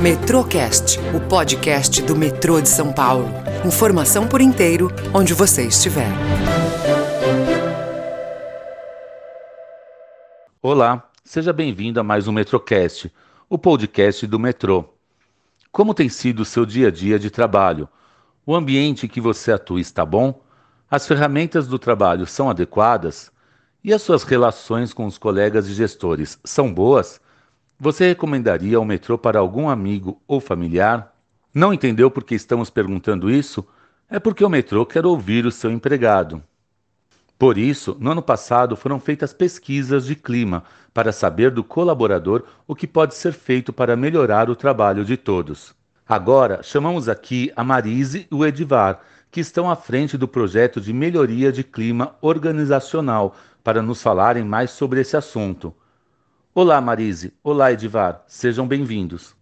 Metrocast, o podcast do metrô de São Paulo. Informação por inteiro, onde você estiver. Olá, seja bem-vindo a mais um Metrocast, o podcast do metrô. Como tem sido o seu dia a dia de trabalho? O ambiente em que você atua está bom? As ferramentas do trabalho são adequadas? E as suas relações com os colegas e gestores são boas? Você recomendaria o metrô para algum amigo ou familiar? Não entendeu por que estamos perguntando isso? É porque o metrô quer ouvir o seu empregado. Por isso, no ano passado foram feitas pesquisas de clima para saber do colaborador o que pode ser feito para melhorar o trabalho de todos. Agora, chamamos aqui a Marise e o Edivar, que estão à frente do projeto de melhoria de clima organizacional para nos falarem mais sobre esse assunto. Olá, Marise. Olá, Edivar. Sejam bem-vindos.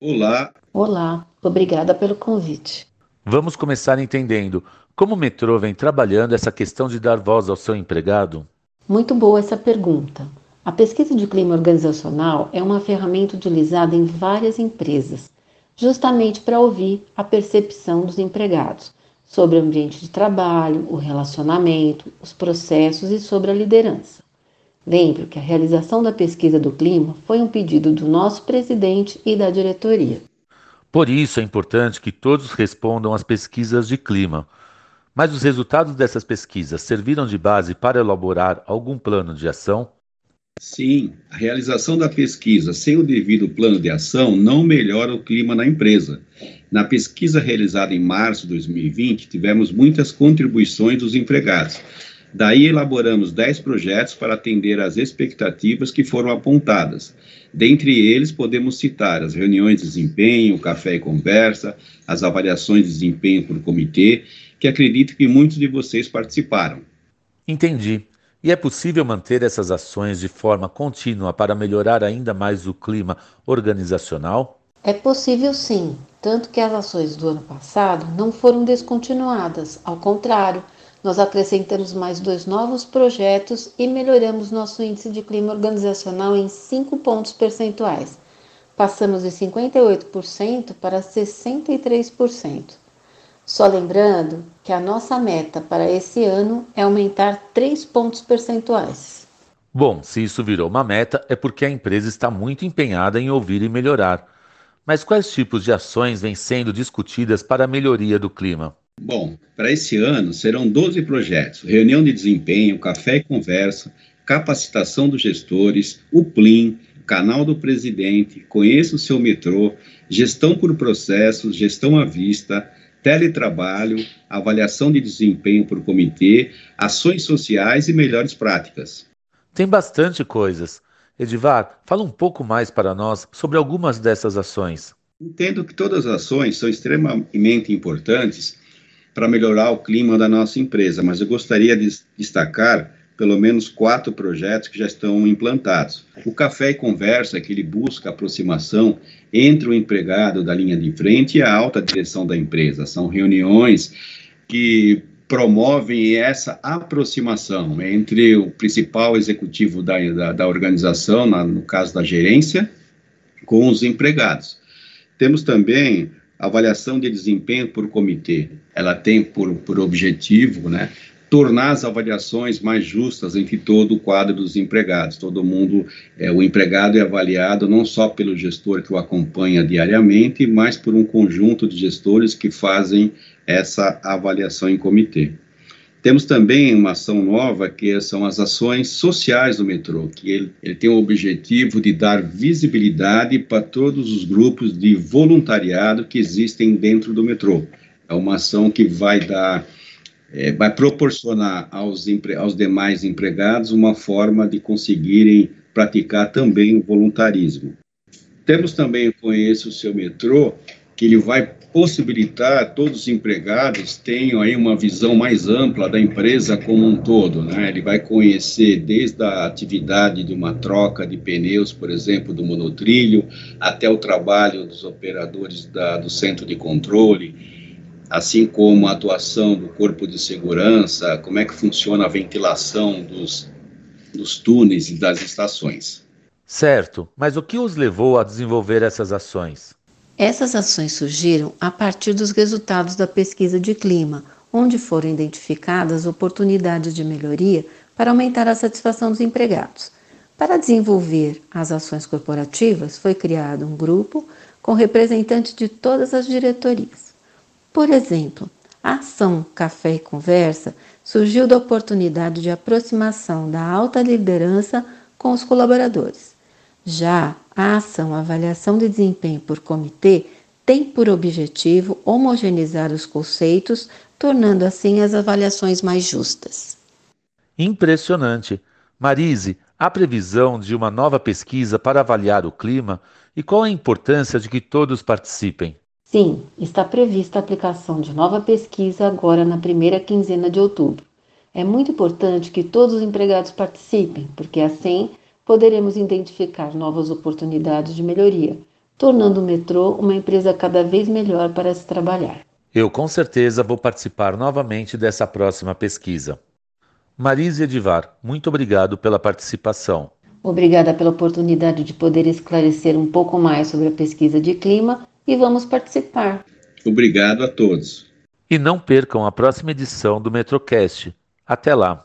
Olá. Olá. Obrigada pelo convite. Vamos começar entendendo como o metrô vem trabalhando essa questão de dar voz ao seu empregado. Muito boa essa pergunta. A pesquisa de clima organizacional é uma ferramenta utilizada em várias empresas, justamente para ouvir a percepção dos empregados, sobre o ambiente de trabalho, o relacionamento, os processos e sobre a liderança. Lembro que a realização da pesquisa do clima foi um pedido do nosso presidente e da diretoria. Por isso é importante que todos respondam às pesquisas de clima. Mas os resultados dessas pesquisas serviram de base para elaborar algum plano de ação? Sim, a realização da pesquisa sem o devido plano de ação não melhora o clima na empresa. Na pesquisa realizada em março de 2020, tivemos muitas contribuições dos empregados. Daí elaboramos 10 projetos para atender às expectativas que foram apontadas. Dentre eles, podemos citar as reuniões de desempenho, o café e conversa, as avaliações de desempenho por comitê, que acredito que muitos de vocês participaram. Entendi. E é possível manter essas ações de forma contínua para melhorar ainda mais o clima organizacional? É possível sim, tanto que as ações do ano passado não foram descontinuadas, ao contrário, nós acrescentamos mais dois novos projetos e melhoramos nosso índice de clima organizacional em 5 pontos percentuais. Passamos de 58% para 63%. Só lembrando que a nossa meta para esse ano é aumentar 3 pontos percentuais. Bom, se isso virou uma meta, é porque a empresa está muito empenhada em ouvir e melhorar. Mas quais tipos de ações vêm sendo discutidas para a melhoria do clima? Bom, para esse ano serão 12 projetos: reunião de desempenho, café e conversa, capacitação dos gestores, o Plim, canal do presidente, conheça o seu metrô, gestão por processos, gestão à vista, teletrabalho, avaliação de desempenho por comitê, ações sociais e melhores práticas. Tem bastante coisas. Edivar, fala um pouco mais para nós sobre algumas dessas ações. Entendo que todas as ações são extremamente importantes para melhorar o clima da nossa empresa, mas eu gostaria de destacar pelo menos quatro projetos que já estão implantados. O Café e Conversa, que ele busca aproximação entre o empregado da linha de frente e a alta direção da empresa. São reuniões que promovem essa aproximação entre o principal executivo da, da, da organização, na, no caso da gerência, com os empregados. Temos também avaliação de desempenho por comitê. Ela tem por, por objetivo né, tornar as avaliações mais justas entre todo o quadro dos empregados. Todo mundo, é, o empregado é avaliado não só pelo gestor que o acompanha diariamente, mas por um conjunto de gestores que fazem essa avaliação em comitê. Temos também uma ação nova que são as ações sociais do metrô, que ele, ele tem o objetivo de dar visibilidade para todos os grupos de voluntariado que existem dentro do metrô. É uma ação que vai dar é, vai proporcionar aos, aos demais empregados uma forma de conseguirem praticar também o voluntarismo. Temos também, conheço o seu metrô, que ele vai possibilitar todos os empregados tenham aí uma visão mais ampla da empresa como um todo, né? Ele vai conhecer desde a atividade de uma troca de pneus, por exemplo, do monotrilho, até o trabalho dos operadores da, do centro de controle, assim como a atuação do corpo de segurança, como é que funciona a ventilação dos, dos túneis e das estações. Certo, mas o que os levou a desenvolver essas ações? Essas ações surgiram a partir dos resultados da pesquisa de clima, onde foram identificadas oportunidades de melhoria para aumentar a satisfação dos empregados. Para desenvolver as ações corporativas, foi criado um grupo com representantes de todas as diretorias. Por exemplo, a ação Café e Conversa surgiu da oportunidade de aproximação da alta liderança com os colaboradores. Já a ação Avaliação de Desempenho por Comitê tem por objetivo homogeneizar os conceitos, tornando assim as avaliações mais justas. Impressionante! Marise, há previsão de uma nova pesquisa para avaliar o clima e qual a importância de que todos participem? Sim, está prevista a aplicação de nova pesquisa agora na primeira quinzena de outubro. É muito importante que todos os empregados participem, porque assim poderemos identificar novas oportunidades de melhoria, tornando o metrô uma empresa cada vez melhor para se trabalhar. Eu com certeza vou participar novamente dessa próxima pesquisa. Marise Edivar, muito obrigado pela participação. Obrigada pela oportunidade de poder esclarecer um pouco mais sobre a pesquisa de clima e vamos participar. Obrigado a todos. E não percam a próxima edição do Metrocast. Até lá!